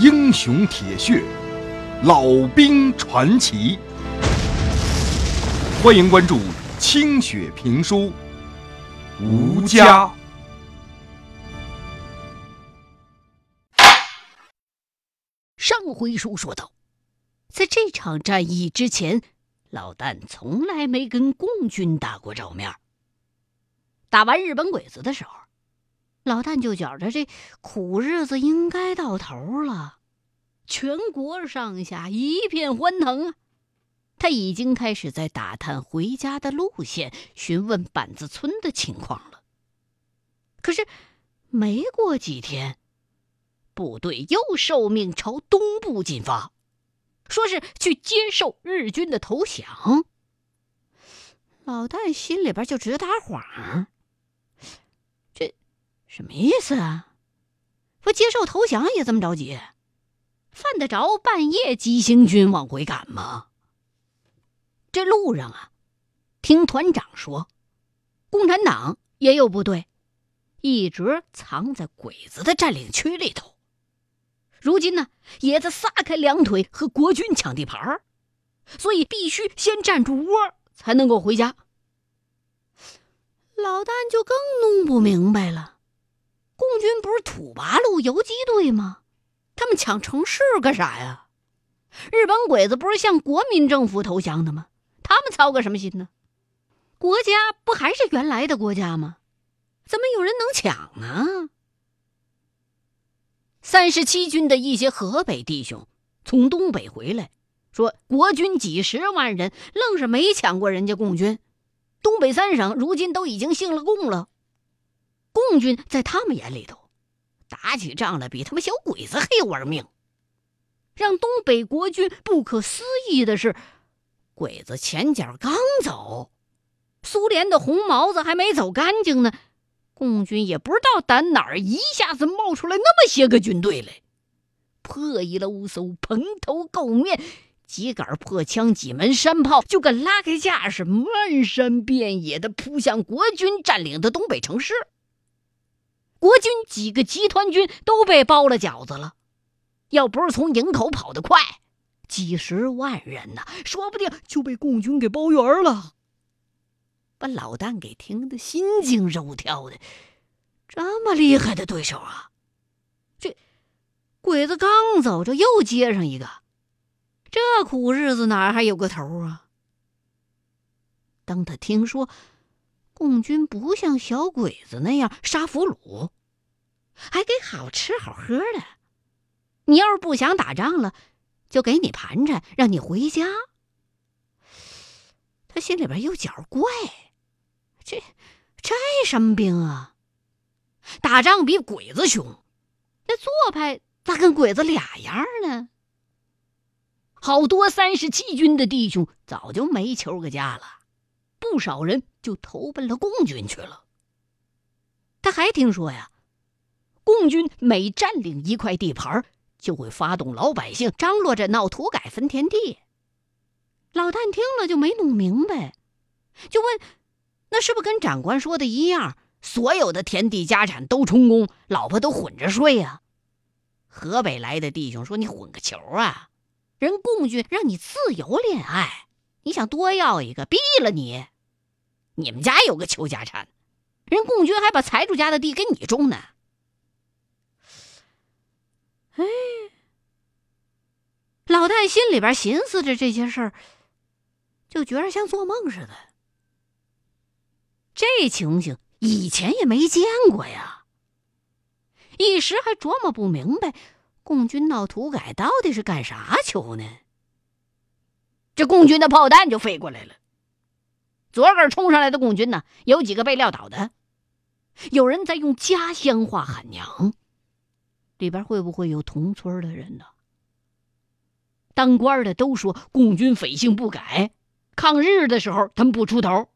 英雄铁血，老兵传奇。欢迎关注清雪评书《吴家》。上回书说到，在这场战役之前，老旦从来没跟共军打过照面。打完日本鬼子的时候。老旦就觉着这苦日子应该到头了，全国上下一片欢腾啊！他已经开始在打探回家的路线，询问板子村的情况了。可是没过几天，部队又受命朝东部进发，说是去接受日军的投降。老旦心里边就直打晃。什么意思啊？不接受投降也这么着急？犯得着半夜急行军往回赶吗？这路上啊，听团长说，共产党也有部队，一直藏在鬼子的占领区里头。如今呢，也在撒开两腿和国军抢地盘儿所以必须先占住窝，才能够回家。老旦就更弄不明白了。共军不是土八路游击队吗？他们抢城市干啥呀？日本鬼子不是向国民政府投降的吗？他们操个什么心呢？国家不还是原来的国家吗？怎么有人能抢呢？三十七军的一些河北弟兄从东北回来，说国军几十万人愣是没抢过人家共军，东北三省如今都已经姓了共了。共军在他们眼里头，打起仗来比他们小鬼子还要玩命。让东北国军不可思议的是，鬼子前脚刚走，苏联的红毛子还没走干净呢，共军也不知道打哪儿一下子冒出来那么些个军队来，破衣漏搜，蓬头垢面，几杆破枪，几门山炮，就敢拉开架势，漫山遍野的扑向国军占领的东北城市。国军几个集团军都被包了饺子了，要不是从营口跑得快，几十万人呢，说不定就被共军给包圆了。把老旦给听得心惊肉跳的，这么厉害的对手啊！这鬼子刚走，这又接上一个，这苦日子哪还有个头啊？当他听说。共军不像小鬼子那样杀俘虏，还给好吃好喝的。你要是不想打仗了，就给你盘缠，让你回家。他心里边有点怪，这这什么兵啊？打仗比鬼子凶，那做派咋跟鬼子俩样呢？好多三十七军的弟兄早就没求个家了。不少人就投奔了共军去了。他还听说呀，共军每占领一块地盘，就会发动老百姓张罗着闹土改分田地。老旦听了就没弄明白，就问：“那是不是跟长官说的一样，所有的田地家产都充公，老婆都混着睡呀？”河北来的弟兄说：“你混个球啊！人共军让你自由恋爱。”你想多要一个，毙了你！你们家有个邱家产，人共军还把财主家的地给你种呢。哎，老旦心里边寻思着这些事儿，就觉着像做梦似的。这情形以前也没见过呀，一时还琢磨不明白，共军闹土改到底是干啥球呢？这共军的炮弹就飞过来了，昨个冲上来的共军呢，有几个被撂倒的，有人在用家乡话喊娘，里边会不会有同村的人呢？当官的都说共军匪性不改，抗日的时候他们不出头，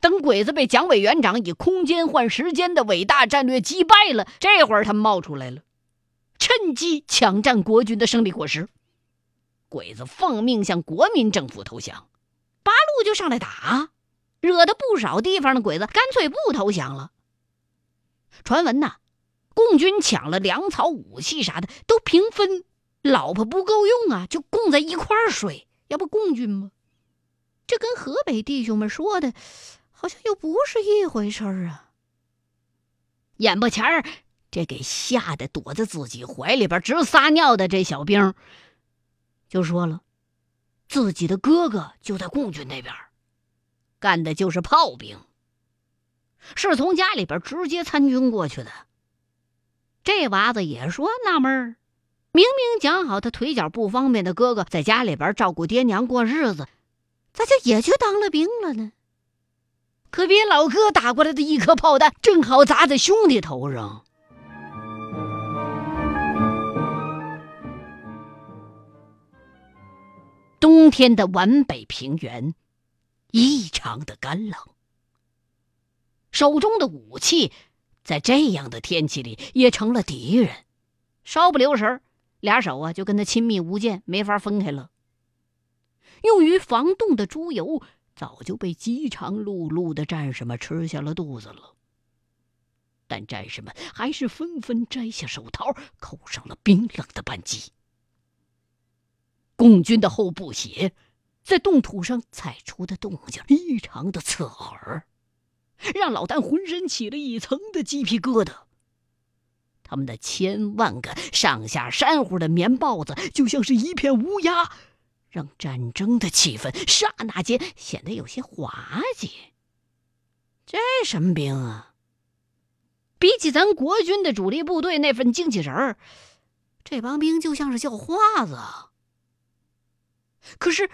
等鬼子被蒋委员长以空间换时间的伟大战略击败了，这会儿他们冒出来了，趁机抢占国军的胜利果实。鬼子奉命向国民政府投降，八路就上来打，惹得不少地方的鬼子干脆不投降了。传闻呐，共军抢了粮草、武器啥的都平分，老婆不够用啊，就供在一块儿睡，要不共军吗？这跟河北弟兄们说的，好像又不是一回事儿啊。眼巴前儿，这给吓得躲在自己怀里边直撒尿的这小兵，就说了，自己的哥哥就在共军那边，干的就是炮兵，是从家里边直接参军过去的。这娃子也说纳闷儿，明明讲好他腿脚不方便的哥哥在家里边照顾爹娘过日子，咋就也去当了兵了呢？可别老哥打过来的一颗炮弹，正好砸在兄弟头上。冬天的皖北平原异常的干冷，手中的武器。在这样的天气里，也成了敌人。稍不留神，俩手啊就跟他亲密无间，没法分开了。用于防冻的猪油早就被饥肠辘辘的战士们吃下了肚子了。但战士们还是纷纷摘下手套，扣上了冰冷的扳机。共军的后部鞋在冻土上踩出的动静异常的刺耳。让老丹浑身起了一层的鸡皮疙瘩。他们的千万个上下山呼的棉帽子，就像是一片乌鸦，让战争的气氛刹那间显得有些滑稽。这什么兵啊？比起咱国军的主力部队那份精气神儿，这帮兵就像是叫花子。可是，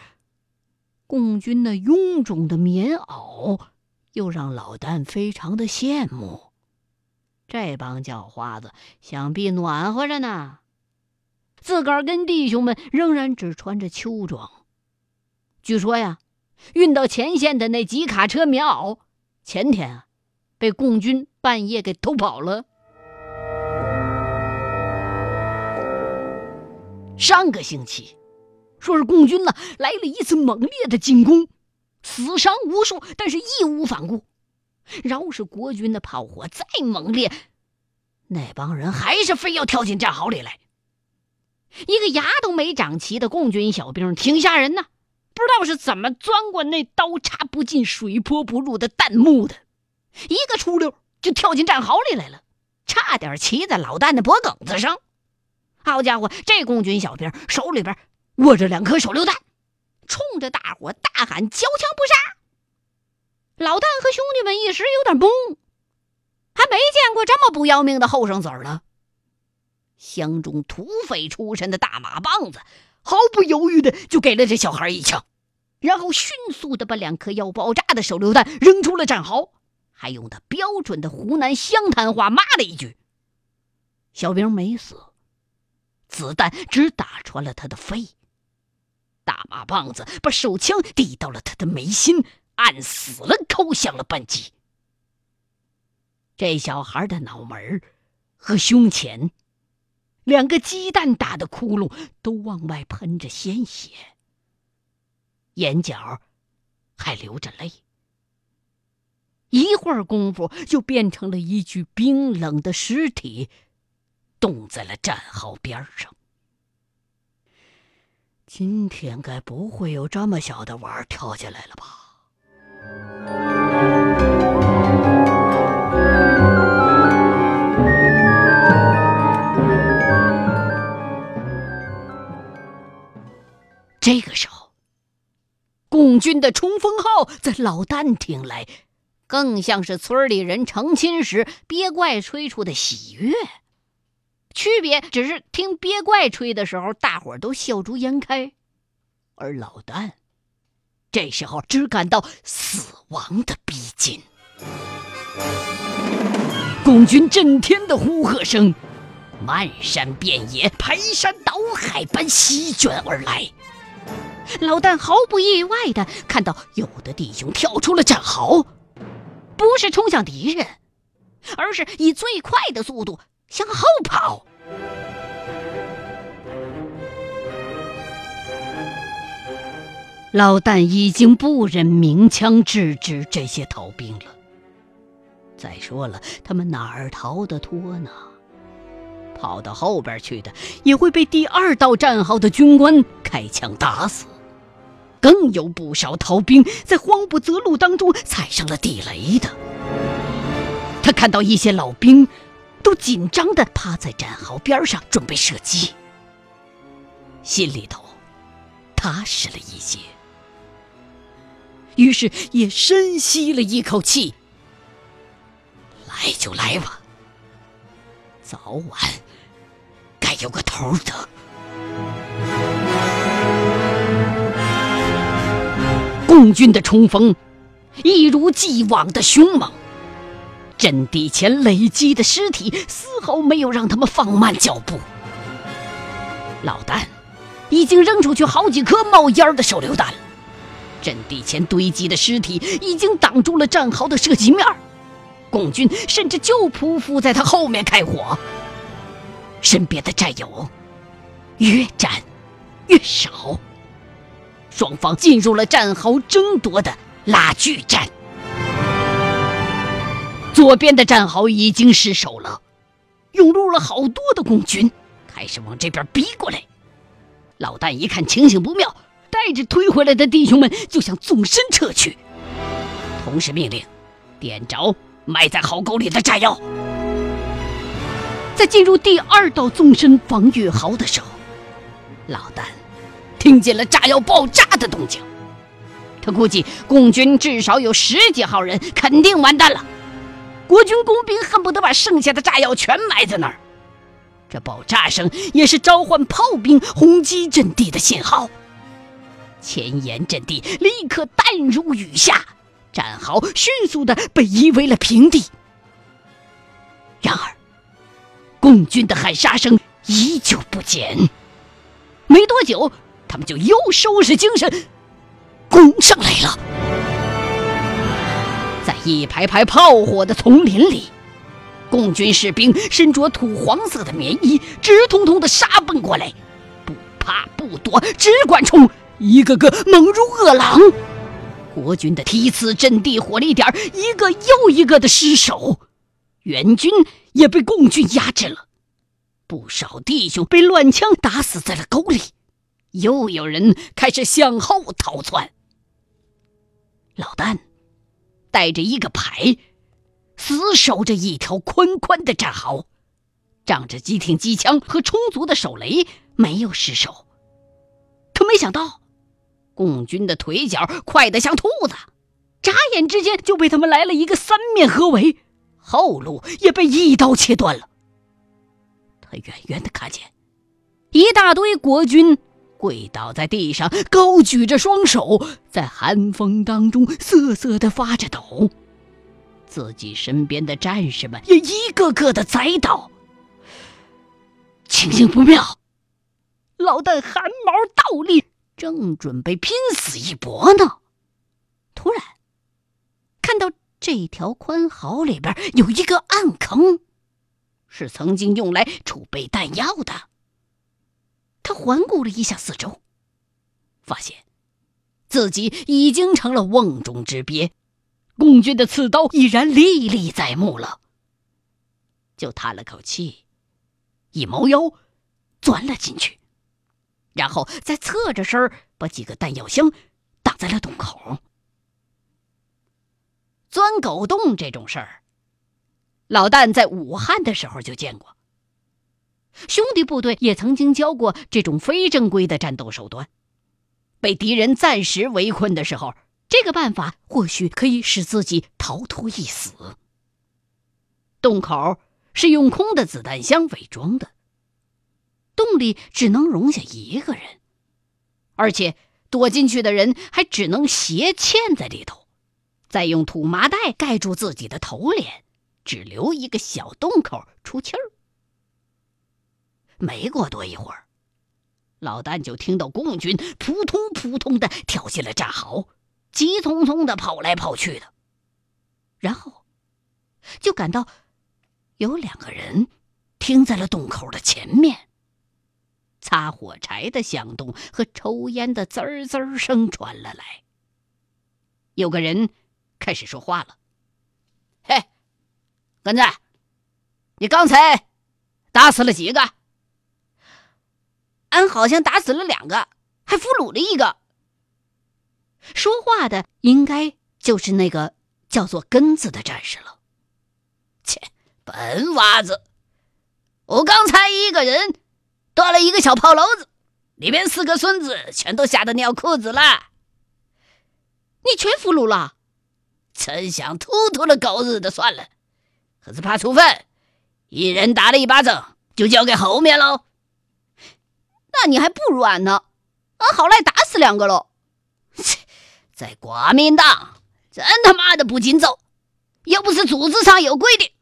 共军那臃肿的棉袄。又让老旦非常的羡慕，这帮叫花子想必暖和着呢。自个儿跟弟兄们仍然只穿着秋装。据说呀，运到前线的那几卡车棉袄，前天啊，被共军半夜给偷跑了。上个星期，说是共军呢来了一次猛烈的进攻。死伤无数，但是义无反顾。饶是国军的炮火再猛烈，那帮人还是非要跳进战壕里来。一个牙都没长齐的共军小兵挺吓人呐，不知道是怎么钻过那刀插不进、水泼不入的弹幕的，一个出溜就跳进战壕里来了，差点骑在老旦的脖梗子上。好家伙，这共军小兵手里边握着两颗手榴弹。冲着大伙大喊：“交枪不杀！”老旦和兄弟们一时有点懵，还没见过这么不要命的后生子儿呢。乡中土匪出身的大马棒子毫不犹豫的就给了这小孩一枪，然后迅速的把两颗要爆炸的手榴弹扔出了战壕，还用他标准的湖南湘潭话骂了一句：“小兵没死，子弹只打穿了他的肺。”大马棒子把手枪递到了他的眉心，按死了扣响了扳机。这小孩的脑门和胸前，两个鸡蛋大的窟窿都往外喷着鲜血，眼角还流着泪。一会儿功夫，就变成了一具冰冷的尸体，冻在了战壕边上。今天该不会有这么小的娃儿跳进来了吧？这个时候，共军的冲锋号在老旦听来，更像是村里人成亲时憋怪吹出的喜悦。区别只是听鳖怪吹的时候，大伙儿都笑逐颜开，而老旦这时候只感到死亡的逼近。共军震天的呼喝声，漫山遍野、排山倒海般席卷而来。老旦毫不意外的看到，有的弟兄跳出了战壕，不是冲向敌人，而是以最快的速度。向后跑，老旦已经不忍鸣枪制止这些逃兵了。再说了，他们哪儿逃得脱呢？跑到后边去的，也会被第二道战壕的军官开枪打死。更有不少逃兵在慌不择路当中踩上了地雷的。他看到一些老兵都紧张地趴在战壕边上准备射击，心里头踏实了一些，于是也深吸了一口气。来就来吧，早晚该有个头的。共军的冲锋一如既往的凶猛，阵地前累积的尸体丝毫没有让他们放慢脚步。老旦已经扔出去好几颗冒烟的手榴弹，阵地前堆积的尸体已经挡住了战壕的射击面共军甚至就匍匐在他后面开火，身边的战友越战越少。双方进入了战壕争夺的拉锯战。左边的战壕已经失守了，涌入了好多的共军，开始往这边逼过来。老旦一看情形不妙，带着推回来的弟兄们就向纵深撤去，同时命令点着埋在壕沟里的炸药。在进入第二道纵深防御壕的时候，老旦。听见了炸药爆炸的动静，他估计共军至少有十几号人，肯定完蛋了。国军工兵恨不得把剩下的炸药全埋在那儿。这爆炸声也是召唤炮兵轰击阵地的信号。前沿阵地立刻弹如雨下，战壕迅速的被夷为了平地。然而，共军的喊杀声依旧不减。没多久。他们就又收拾精神，攻上来了。在一排排炮火的丛林里，共军士兵身着土黄色的棉衣，直通通的杀奔过来，不怕不躲，只管冲，一个个猛如饿狼。国军的梯次阵地火力点一个又一个的失守，援军也被共军压制了，不少弟兄被乱枪打死在了沟里。又有人开始向后逃窜。老旦带着一个排，死守着一条宽宽的战壕，仗着几挺机枪和充足的手雷，没有失手。可没想到，共军的腿脚快得像兔子，眨眼之间就被他们来了一个三面合围，后路也被一刀切断了。他远远的看见一大堆国军。跪倒在地上，高举着双手，在寒风当中瑟瑟的发着抖。自己身边的战士们也一个个的栽倒。情形不妙，老旦汗毛倒立，正准备拼死一搏呢，突然看到这条宽壕里边有一个暗坑，是曾经用来储备弹药的。他环顾了一下四周，发现自己已经成了瓮中之鳖，共军的刺刀已然历历在目了。就叹了口气，一猫腰钻了进去，然后再侧着身把几个弹药箱挡在了洞口。钻狗洞这种事儿，老旦在武汉的时候就见过。兄弟部队也曾经教过这种非正规的战斗手段。被敌人暂时围困的时候，这个办法或许可以使自己逃脱一死。洞口是用空的子弹箱伪装的，洞里只能容下一个人，而且躲进去的人还只能斜嵌在里头，再用土麻袋盖住自己的头脸，只留一个小洞口出气儿。没过多一会儿，老旦就听到共军扑通扑通的跳进了战壕，急匆匆的跑来跑去的。然后，就感到有两个人停在了洞口的前面，擦火柴的响动和抽烟的滋儿滋儿声传了来。有个人开始说话了：“嘿，根子，你刚才……”打死了几个？俺好像打死了两个，还俘虏了一个。说话的应该就是那个叫做根子的战士了。切，笨娃子！我刚才一个人端了一个小炮篓子，里面四个孙子全都吓得尿裤子了。你全俘虏了？真想突突了狗日的算了，可是怕处分，一人打了一巴掌，就交给后面喽。那你还不如俺呢，俺好赖打死两个喽。切，在国民党真他妈的不经揍，要不是组织上有规定，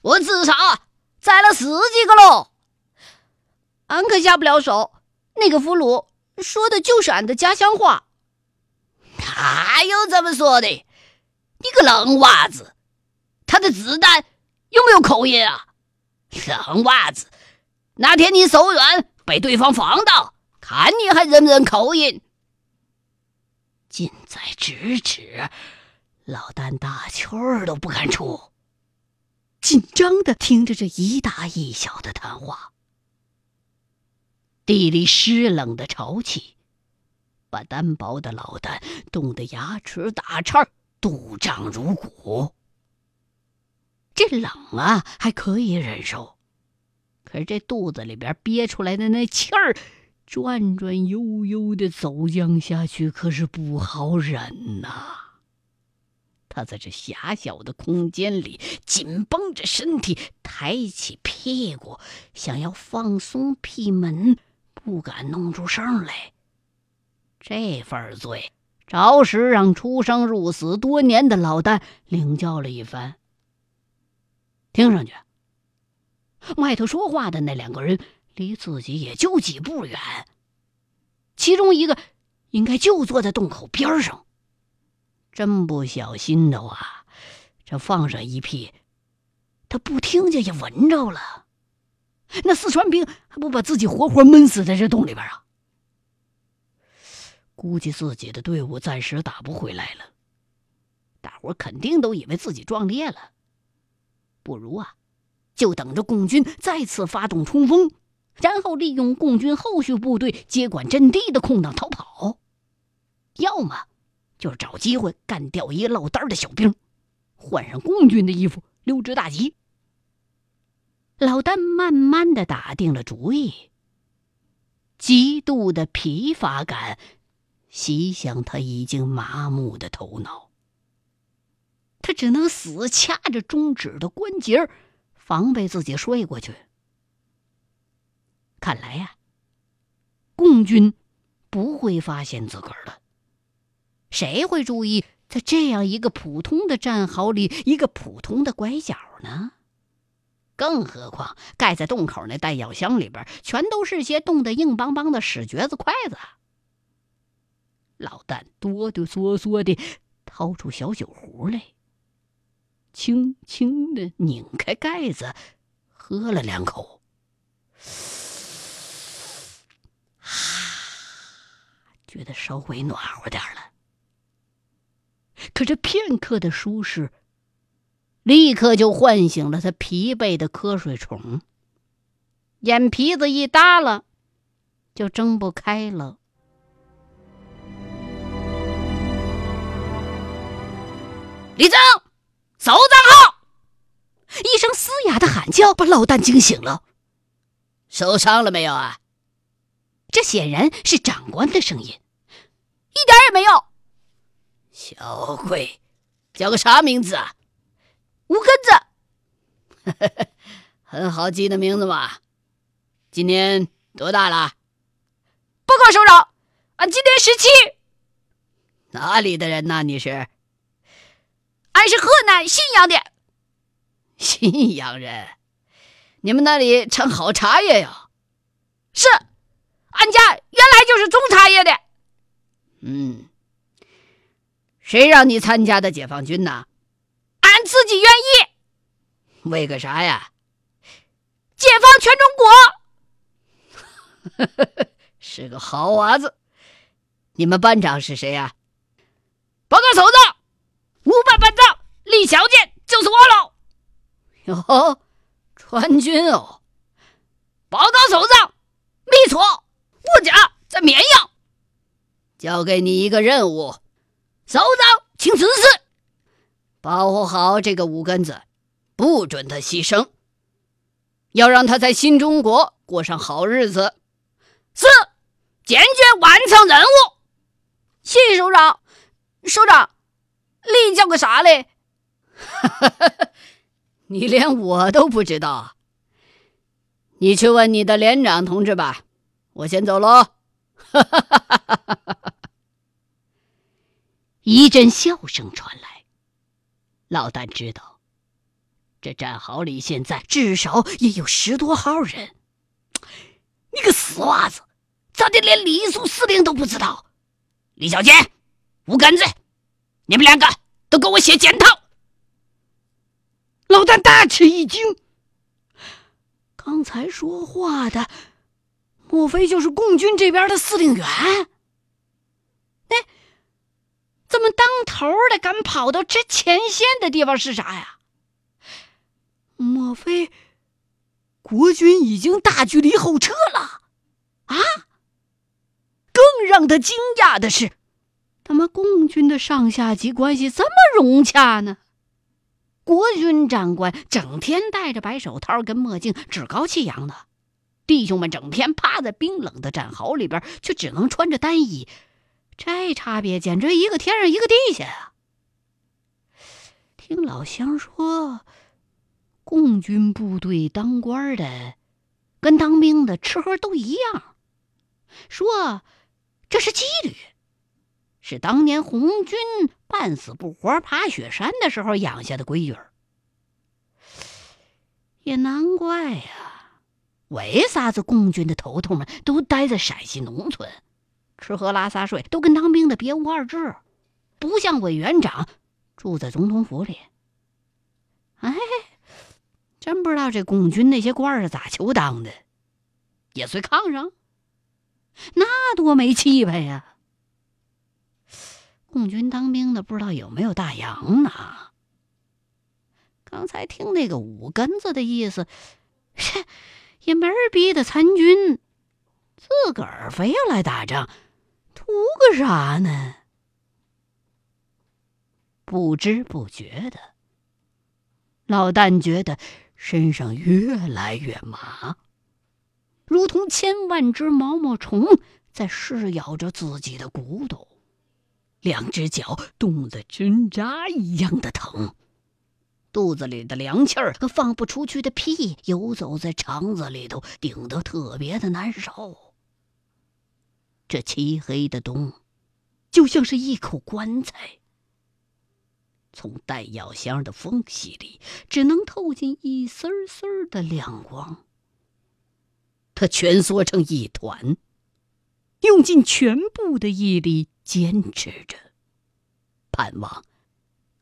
我至少。宰了十几个喽，俺可下不了手。那个俘虏说的就是俺的家乡话，哪有这么说的？你个冷娃子，他的子弹有没有口音啊？冷娃子，哪天你手软被对方放到，看你还认不认口音？近在咫尺，老丹大气儿都不敢出。紧张的听着这一大一小的谈话，地里湿冷的潮气，把单薄的老丹冻得牙齿打颤，肚胀如鼓。这冷啊还可以忍受，可是这肚子里边憋出来的那气儿，转转悠悠的走降下去，可是不好忍呐。他在这狭小的空间里紧绷着身体，抬起屁股，想要放松屁门，不敢弄出声来。这份罪，着实让出生入死多年的老丹领教了一番。听上去，外头说话的那两个人离自己也就几步远，其中一个应该就坐在洞口边上。真不小心的话，这放上一屁，他不听见也闻着了。那四川兵还不把自己活活闷死在这洞里边啊？估计自己的队伍暂时打不回来了，大伙肯定都以为自己壮烈了。不如啊，就等着共军再次发动冲锋，然后利用共军后续部队接管阵地的空档逃跑，要么。就是找机会干掉一个落单的小兵，换上共军的衣服溜之大吉。老丹慢慢的打定了主意，极度的疲乏感袭向他已经麻木的头脑，他只能死掐着中指的关节，防备自己睡过去。看来呀，共军不会发现自个儿的。谁会注意在这样一个普通的战壕里一个普通的拐角呢？更何况盖在洞口那弹药箱里边全都是些冻得硬邦邦的屎橛子筷子。老旦哆哆嗦嗦的掏出小酒壶来，轻轻的拧开盖子，喝了两口，觉得稍微暖和点了。可这片刻的舒适，立刻就唤醒了他疲惫的瞌睡虫，眼皮子一耷拉，就睁不开了。李增，搜账号！一声嘶哑的喊叫把老旦惊醒了。受伤了没有啊？这显然是长官的声音。一点也没有。小鬼，叫个啥名字啊？吴根子，很好记的名字嘛。今年多大了？报告首长，俺今年十七。哪里的人呐？你是？俺是河南信阳的。信阳人？你们那里产好茶叶呀？是，俺家原来就是种茶叶的。嗯。谁让你参加的解放军呢？俺自己愿意。为个啥呀？解放全中国。是个好娃子。你们班长是谁呀？报告首长，五班班长李小健就是我喽。哟，川军哦，报告首长，没错，我家在绵阳。交给你一个任务，首长，请指示。保护好这个五根子，不准他牺牲，要让他在新中国过上好日子。是，坚决完成任务。谢谢首长。首长，你叫个啥嘞？你连我都不知道。你去问你的连长同志吧，我先走喽。一阵笑声传来，老旦知道，这战壕里现在至少也有十多号人。你个死娃子，咋的连李肃司令都不知道？李小杰、吴根子，你们两个都给我写检讨！老旦大吃一惊。刚才说话的，莫非就是共军这边的司令员？哎，怎么当头的敢跑到这前线的地方是啥呀？莫非国军已经大距离后撤了？啊！更让他惊讶的是，他妈共军的上下级关系这么融洽呢？国军长官整天戴着白手套跟墨镜，趾高气扬的；弟兄们整天趴在冰冷的战壕里边，却只能穿着单衣，这差别简直一个天上一个地下啊！听老乡说，共军部队当官的跟当兵的吃喝都一样，说这是纪律。是当年红军半死不活爬雪山的时候养下的规矩也难怪呀，为啥子共军的头头们都待在陕西农村，吃喝拉撒睡都跟当兵的别无二致，不像委员长住在总统府里。哎，真不知道这共军那些官是咋求当的，也随炕上，那多没气派呀！共军当兵的不知道有没有大洋呢？刚才听那个五根子的意思，也没人逼他参军，自个儿非要来打仗，个啥呢？不知不觉的，老旦觉得身上越来越麻，如同千万只毛毛虫在噬咬着自己的骨头。两只脚冻得针扎一样的疼，肚子里的凉气儿和放不出去的屁游走在肠子里头，顶得特别的难受。这漆黑的洞，就像是一口棺材，从弹药箱的缝隙里只能透进一丝丝的亮光。他蜷缩成一团，用尽全部的毅力。坚持着，盼望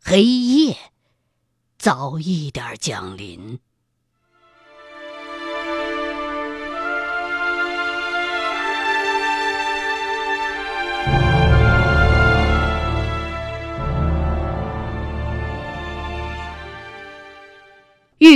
黑夜早一点降临。